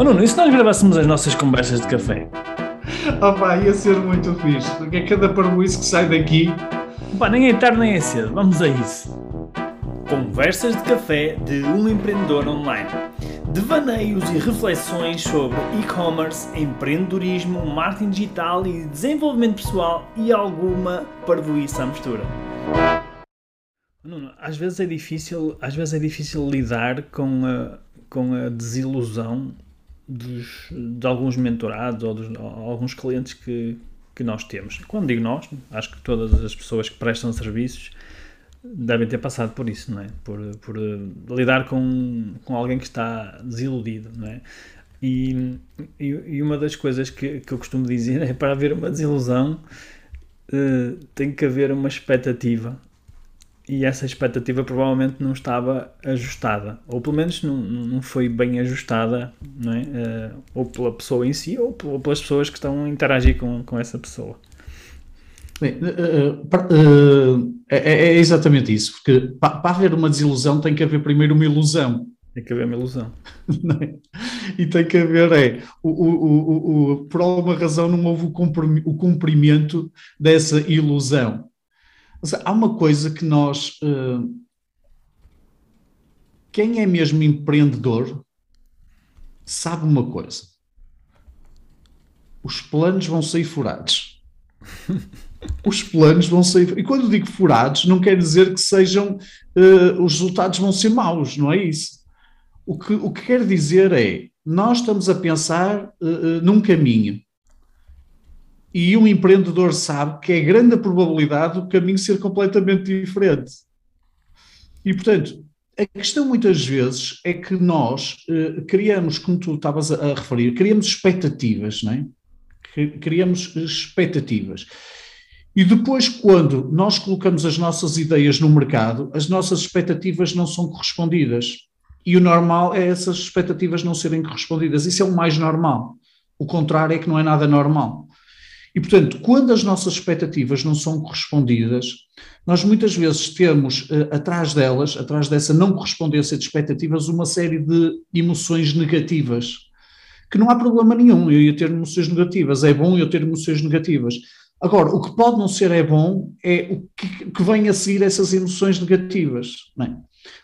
Oh Nuno, e se nós gravássemos as nossas conversas de café? Oh pá, ia ser muito fixe, porque é cada parboice que sai daqui. Pá, nem é tarde nem é cedo, vamos a isso. Conversas de café de um empreendedor online. Devaneios e reflexões sobre e-commerce, empreendedorismo, marketing digital e desenvolvimento pessoal e alguma parvoíça à mistura. Nuno, às vezes é difícil, às vezes é difícil lidar com a, com a desilusão dos, de alguns mentorados ou, ou alguns clientes que, que nós temos. Quando digo nós, acho que todas as pessoas que prestam serviços devem ter passado por isso, não é? Por, por lidar com, com alguém que está desiludido, não é? E, e, e uma das coisas que, que eu costumo dizer é para haver uma desilusão uh, tem que haver uma expectativa e essa expectativa provavelmente não estava ajustada, ou pelo menos não, não foi bem ajustada, não é? Uh, ou pela pessoa em si, ou pelas pessoas que estão a interagir com, com essa pessoa. Bem, uh, uh, é, é, exatamente isso, porque para, para, haver uma desilusão tem que haver primeiro uma ilusão. Tem que haver uma ilusão. É? e tem que haver, é, o, o, o, por alguma razão não houve o cumprimento dessa ilusão. Seja, há uma coisa que nós. Uh, quem é mesmo empreendedor sabe uma coisa: os planos vão sair furados. os planos vão sair. E quando digo furados, não quer dizer que sejam. Uh, os resultados vão ser maus, não é isso? O que, o que quer dizer é. Nós estamos a pensar uh, num caminho e um empreendedor sabe que é grande a probabilidade do caminho ser completamente diferente. E, portanto, a questão muitas vezes é que nós eh, criamos, como tu estavas a, a, referir, criamos expectativas, não é? Criamos expectativas. E depois, quando nós colocamos as nossas ideias no mercado, as nossas expectativas não são correspondidas. E o normal é essas expectativas não serem correspondidas. Isso é o mais normal. O contrário é que não é nada normal. E, portanto, quando as nossas expectativas não são correspondidas, nós muitas vezes temos uh, atrás delas, atrás dessa não correspondência de expectativas, uma série de emoções negativas. Que não há problema nenhum eu ia ter emoções negativas, é bom eu ter emoções negativas. Agora, o que pode não ser é bom é o que, que vem a seguir essas emoções negativas. Não é?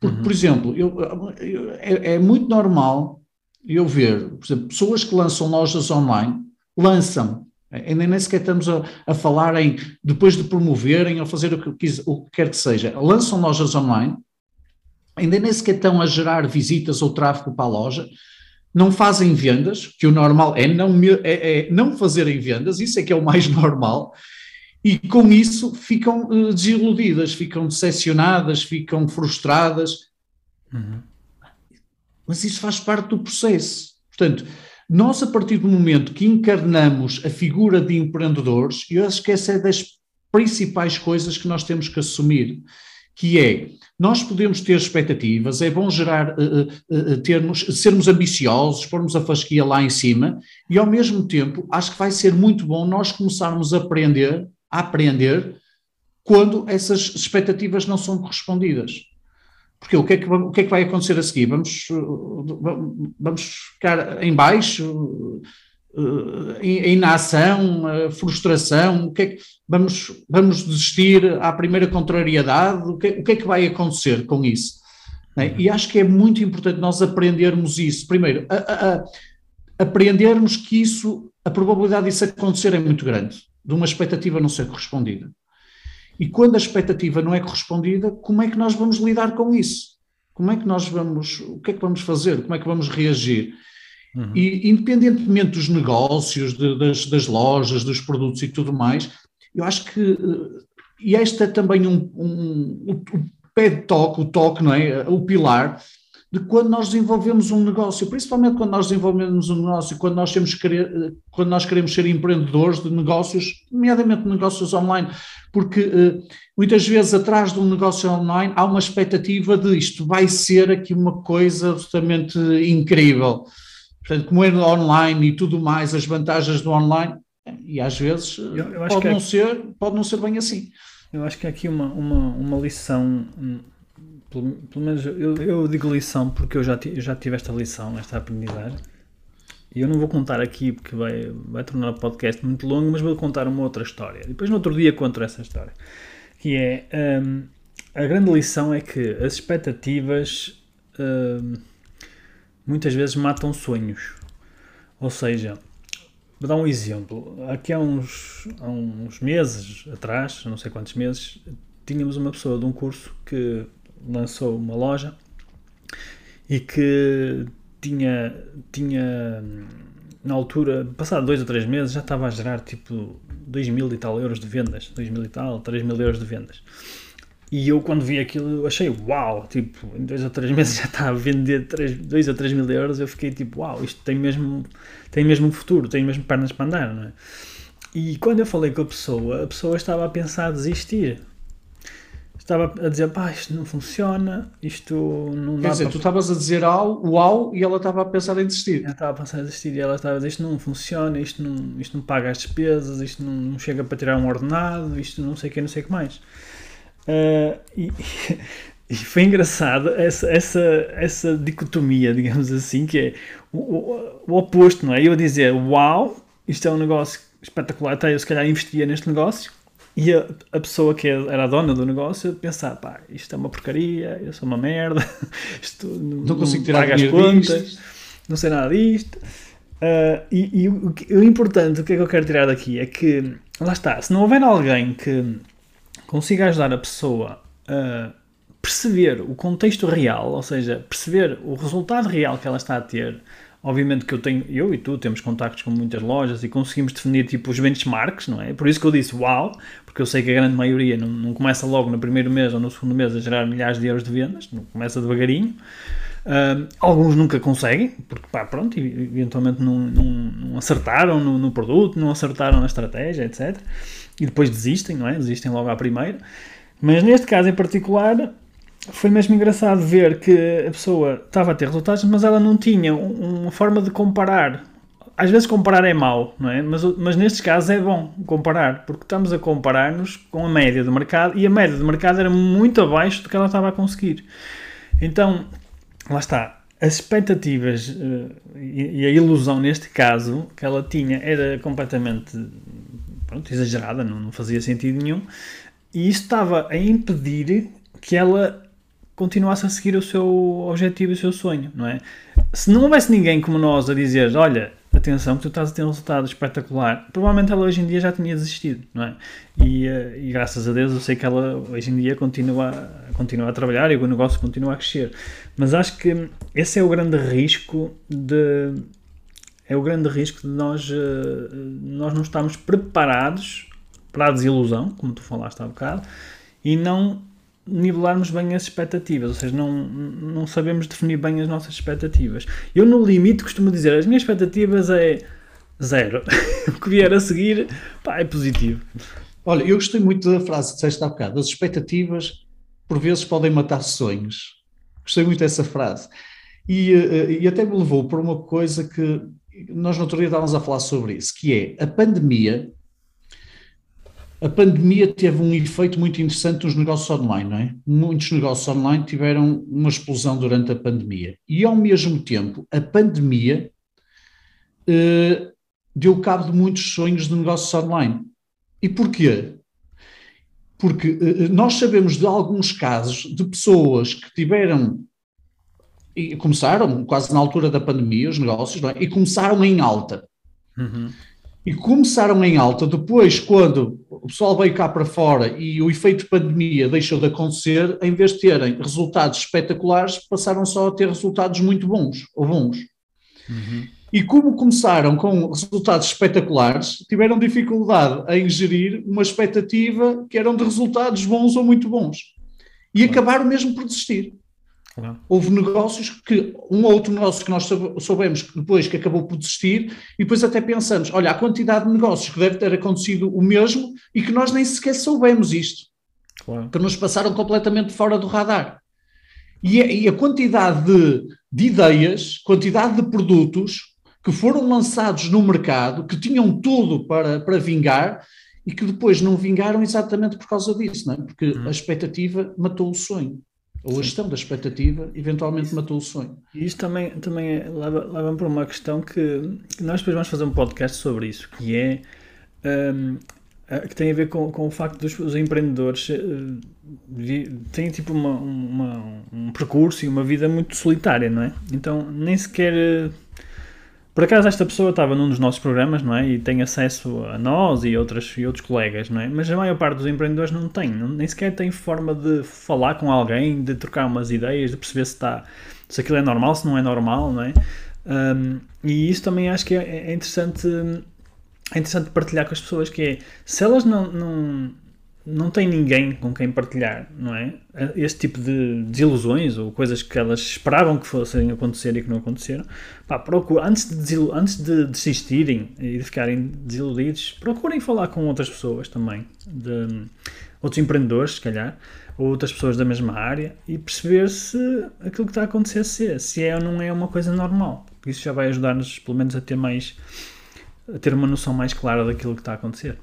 Porque, uhum. por exemplo, eu, eu, é, é muito normal eu ver, por exemplo, pessoas que lançam lojas online, lançam Ainda nem sequer estamos a, a, falar em, depois de promoverem ou fazer o que, o que quer que seja, lançam lojas online, ainda nem sequer estão a gerar visitas ou tráfego para a loja, não fazem vendas, que o normal é não, é, é não fazerem vendas, isso é que é o mais normal, e com isso ficam uh, desiludidas, ficam decepcionadas, ficam frustradas. Uhum. Mas isso faz parte do processo. Portanto, nós, a partir do momento que encarnamos a figura de empreendedores, eu acho que essa é das principais coisas que nós temos que assumir, que é, nós podemos ter expectativas, é bom gerar, uh, uh, termos, sermos ambiciosos, pormos a fasquia lá em cima, e ao mesmo tempo, acho que vai ser muito bom nós começarmos a aprender, a aprender, quando essas expectativas não são correspondidas. Porque o que, é que, o que é que vai acontecer a seguir? Vamos, vamos ficar em baixo, em inação, frustração, o que é que, vamos, vamos desistir à primeira contrariedade, o que, o que é que vai acontecer com isso? É? E acho que é muito importante nós aprendermos isso. Primeiro, a, a, a aprendermos que isso, a probabilidade disso acontecer é muito grande, de uma expectativa não ser correspondida. E quando a expectativa não é correspondida, como é que nós vamos lidar com isso? Como é que nós vamos, o que é que vamos fazer? Como é que vamos reagir? Uhum. E independentemente dos negócios, de, das, das, lojas, dos produtos e tudo mais, eu acho que, eh, e este é também um, um, um o pé de toque, o toque, não é? O pilar de quando nós desenvolvemos um negócio, principalmente quando nós desenvolvemos um negócio, quando nós, temos querer, eh, quando nós queremos ser empreendedores de negócios, nomeadamente negócios online, porque uh, muitas vezes atrás de um negócio online há uma expectativa de isto vai ser aqui uma coisa absolutamente incrível. Portanto, como é online e tudo mais, as vantagens do online, e às vezes eu, eu pode, não é... ser, pode não ser bem assim. Eu acho que é aqui uma, uma, uma lição pelo, pelo menos eu, eu, digo lição porque eu já, eu já tive esta lição, esta aprendizagem, E eu não vou contar aqui porque vai, vai tornar o podcast muito longo, mas vou contar uma outra história. Depois, no outro dia, conto essa história. Que é um, a grande lição é que as expectativas um, muitas vezes matam sonhos. Ou seja, vou dar um exemplo. Aqui há uns, há uns meses atrás, não sei quantos meses, tínhamos uma pessoa de um curso que lançou uma loja e que tinha, tinha na altura, passado dois ou três meses, já estava a gerar tipo 2 mil e tal euros de vendas, 2 mil e tal, 3 mil euros de vendas. E eu, quando vi aquilo, achei uau, tipo, em dois ou três meses já está a vender 2 ou 3 mil euros. Eu fiquei tipo, uau, isto tem mesmo, tem mesmo futuro, tem mesmo pernas para andar, não é? E quando eu falei com a pessoa, a pessoa estava a pensar desistir estava a dizer, pá, isto não funciona, isto não Quer dá dizer, para... tu estavas a dizer au, uau e ela estava a pensar em desistir. Ela estava a pensar em desistir e ela estava a dizer, isto não funciona, isto não, isto não paga as despesas, isto não, não chega para tirar um ordenado, isto não sei o que, não sei o que mais. Uh, e, e foi engraçado essa, essa, essa dicotomia, digamos assim, que é o, o, o oposto, não é? Eu dizer, uau, isto é um negócio espetacular, até eu se calhar investia neste negócio, e a, a, pessoa que era a dona do negócio pensar, pá, isto é uma porcaria, eu sou uma merda, isto não, não consigo tirar as contas, disto. não sei nada disto. Uh, e, e o, o, importante, o que é que eu quero tirar daqui é que, lá está, se não houver alguém que consiga ajudar a pessoa a perceber o contexto real, ou seja, perceber o resultado real que ela está a ter, Obviamente que eu tenho, eu e tu temos contactos com muitas lojas e conseguimos definir tipo os benchmarks, não é? Por isso que eu disse uau, porque eu sei que a grande maioria não, não começa logo no primeiro mês ou no segundo mês a gerar milhares de euros de vendas, não começa devagarinho. Uh, alguns nunca conseguem, porque pá, pronto, eventualmente não, não, não acertaram no, no, produto, não acertaram na estratégia, etc. E depois desistem, não é? Desistem logo à primeira. Mas neste caso em particular, foi mesmo engraçado ver que a pessoa estava a ter resultados, mas ela não tinha uma forma de comparar. Às vezes comparar é mau, não é? Mas, mas nestes casos é bom comparar, porque estamos a comparar-nos com a média do mercado e a média do mercado era muito abaixo do que ela estava a conseguir. Então, lá está. As expectativas uh, e, a ilusão neste caso que ela tinha era completamente pronto, exagerada, não, não fazia sentido nenhum, e isso estava a impedir que ela continuasse a seguir o seu objetivo e o seu sonho, não é? Se não houvesse ninguém como nós a dizer, olha, atenção que tu estás a ter um resultado espetacular, provavelmente ela hoje em dia já tinha desistido, não é? E, eh, e graças a Deus eu sei que ela hoje em dia continua, continua a trabalhar e o negócio continua a crescer. Mas acho que esse é o grande risco de é o grande risco de nós, eh, nós não estarmos preparados para a desilusão, como tu falaste há bocado, e não nivelarmos bem as expectativas, ou seja, não, não sabemos definir bem as nossas expectativas. Eu, no limite, costumo dizer, as minhas expectativas é zero. o que vier a seguir, pá, é positivo. Olha, eu gostei muito da frase que disseste há bocado, as expectativas por vezes podem matar sonhos. Gostei muito dessa frase. E, eh, e até me levou para uma coisa que nós no outro estávamos a falar sobre isso, que é a pandemia a pandemia teve um efeito muito interessante nos negócios online, não é? Muitos negócios online tiveram uma explosão durante a pandemia. E, ao mesmo tempo, a pandemia eh, deu cabo de muitos sonhos de negócios online. E porquê? Porque eh, nós sabemos de alguns casos de pessoas que tiveram e começaram quase na altura da pandemia os negócios, é? e começaram em alta. Uhum e começaram em alta depois, quando o pessoal veio cá para fora e o efeito pandemia deixou de acontecer, em vez de terem resultados espetaculares, passaram só a ter resultados muito bons ou bons. Uhum. E como começaram com resultados espetaculares, tiveram dificuldade em gerir uma expectativa que eram de resultados bons ou muito bons. E acabaram mesmo por desistir. Houve negócios que, um ou outro negócio que nós soubemos depois que acabou por desistir, e depois até pensamos: olha, a quantidade de negócios que deve ter acontecido o mesmo e que nós nem sequer soubemos isto, claro. que nos passaram completamente fora do radar. E a, e a quantidade de, de ideias, quantidade de produtos que foram lançados no mercado, que tinham tudo para, para vingar e que depois não vingaram exatamente por causa disso, não é? porque uhum. a expectativa matou o sonho. Ou a gestão da expectativa eventualmente matou o sonho. E isto também, também é, leva, leva para uma questão que, que, nós depois vamos fazer um podcast sobre isso, que é um, que tem a ver com, com o facto dos os empreendedores uh, têm tipo uma, uma, um percurso e uma vida muito solitária, não é? Então nem sequer uh, por acaso esta pessoa estava num dos nossos programas, não é? E tem acesso a nós e, outras, e outros colegas, não é? Mas a maior parte dos empreendedores não tem, não, nem sequer tem forma de falar com alguém, de trocar umas ideias, de perceber se está, se aquilo é normal, se não é normal, não é? Um, e isso também acho que é, é interessante é interessante partilhar com as pessoas que é, se elas não, não, não têm ninguém com quem partilhar, não é? Este tipo de desilusões ou coisas que elas esperavam que fossem acontecer e que não aconteceram, pá, procura, antes, de antes de desistirem e de ficarem desiludidos, procurem falar com outras pessoas também, de outros empreendedores, se calhar, ou outras pessoas da mesma área e perceber se aquilo que está a acontecer se, se é ou não é uma coisa normal. Isso já vai ajudar-nos, pelo menos, a ter mais a ter uma noção mais clara daquilo que está a acontecer.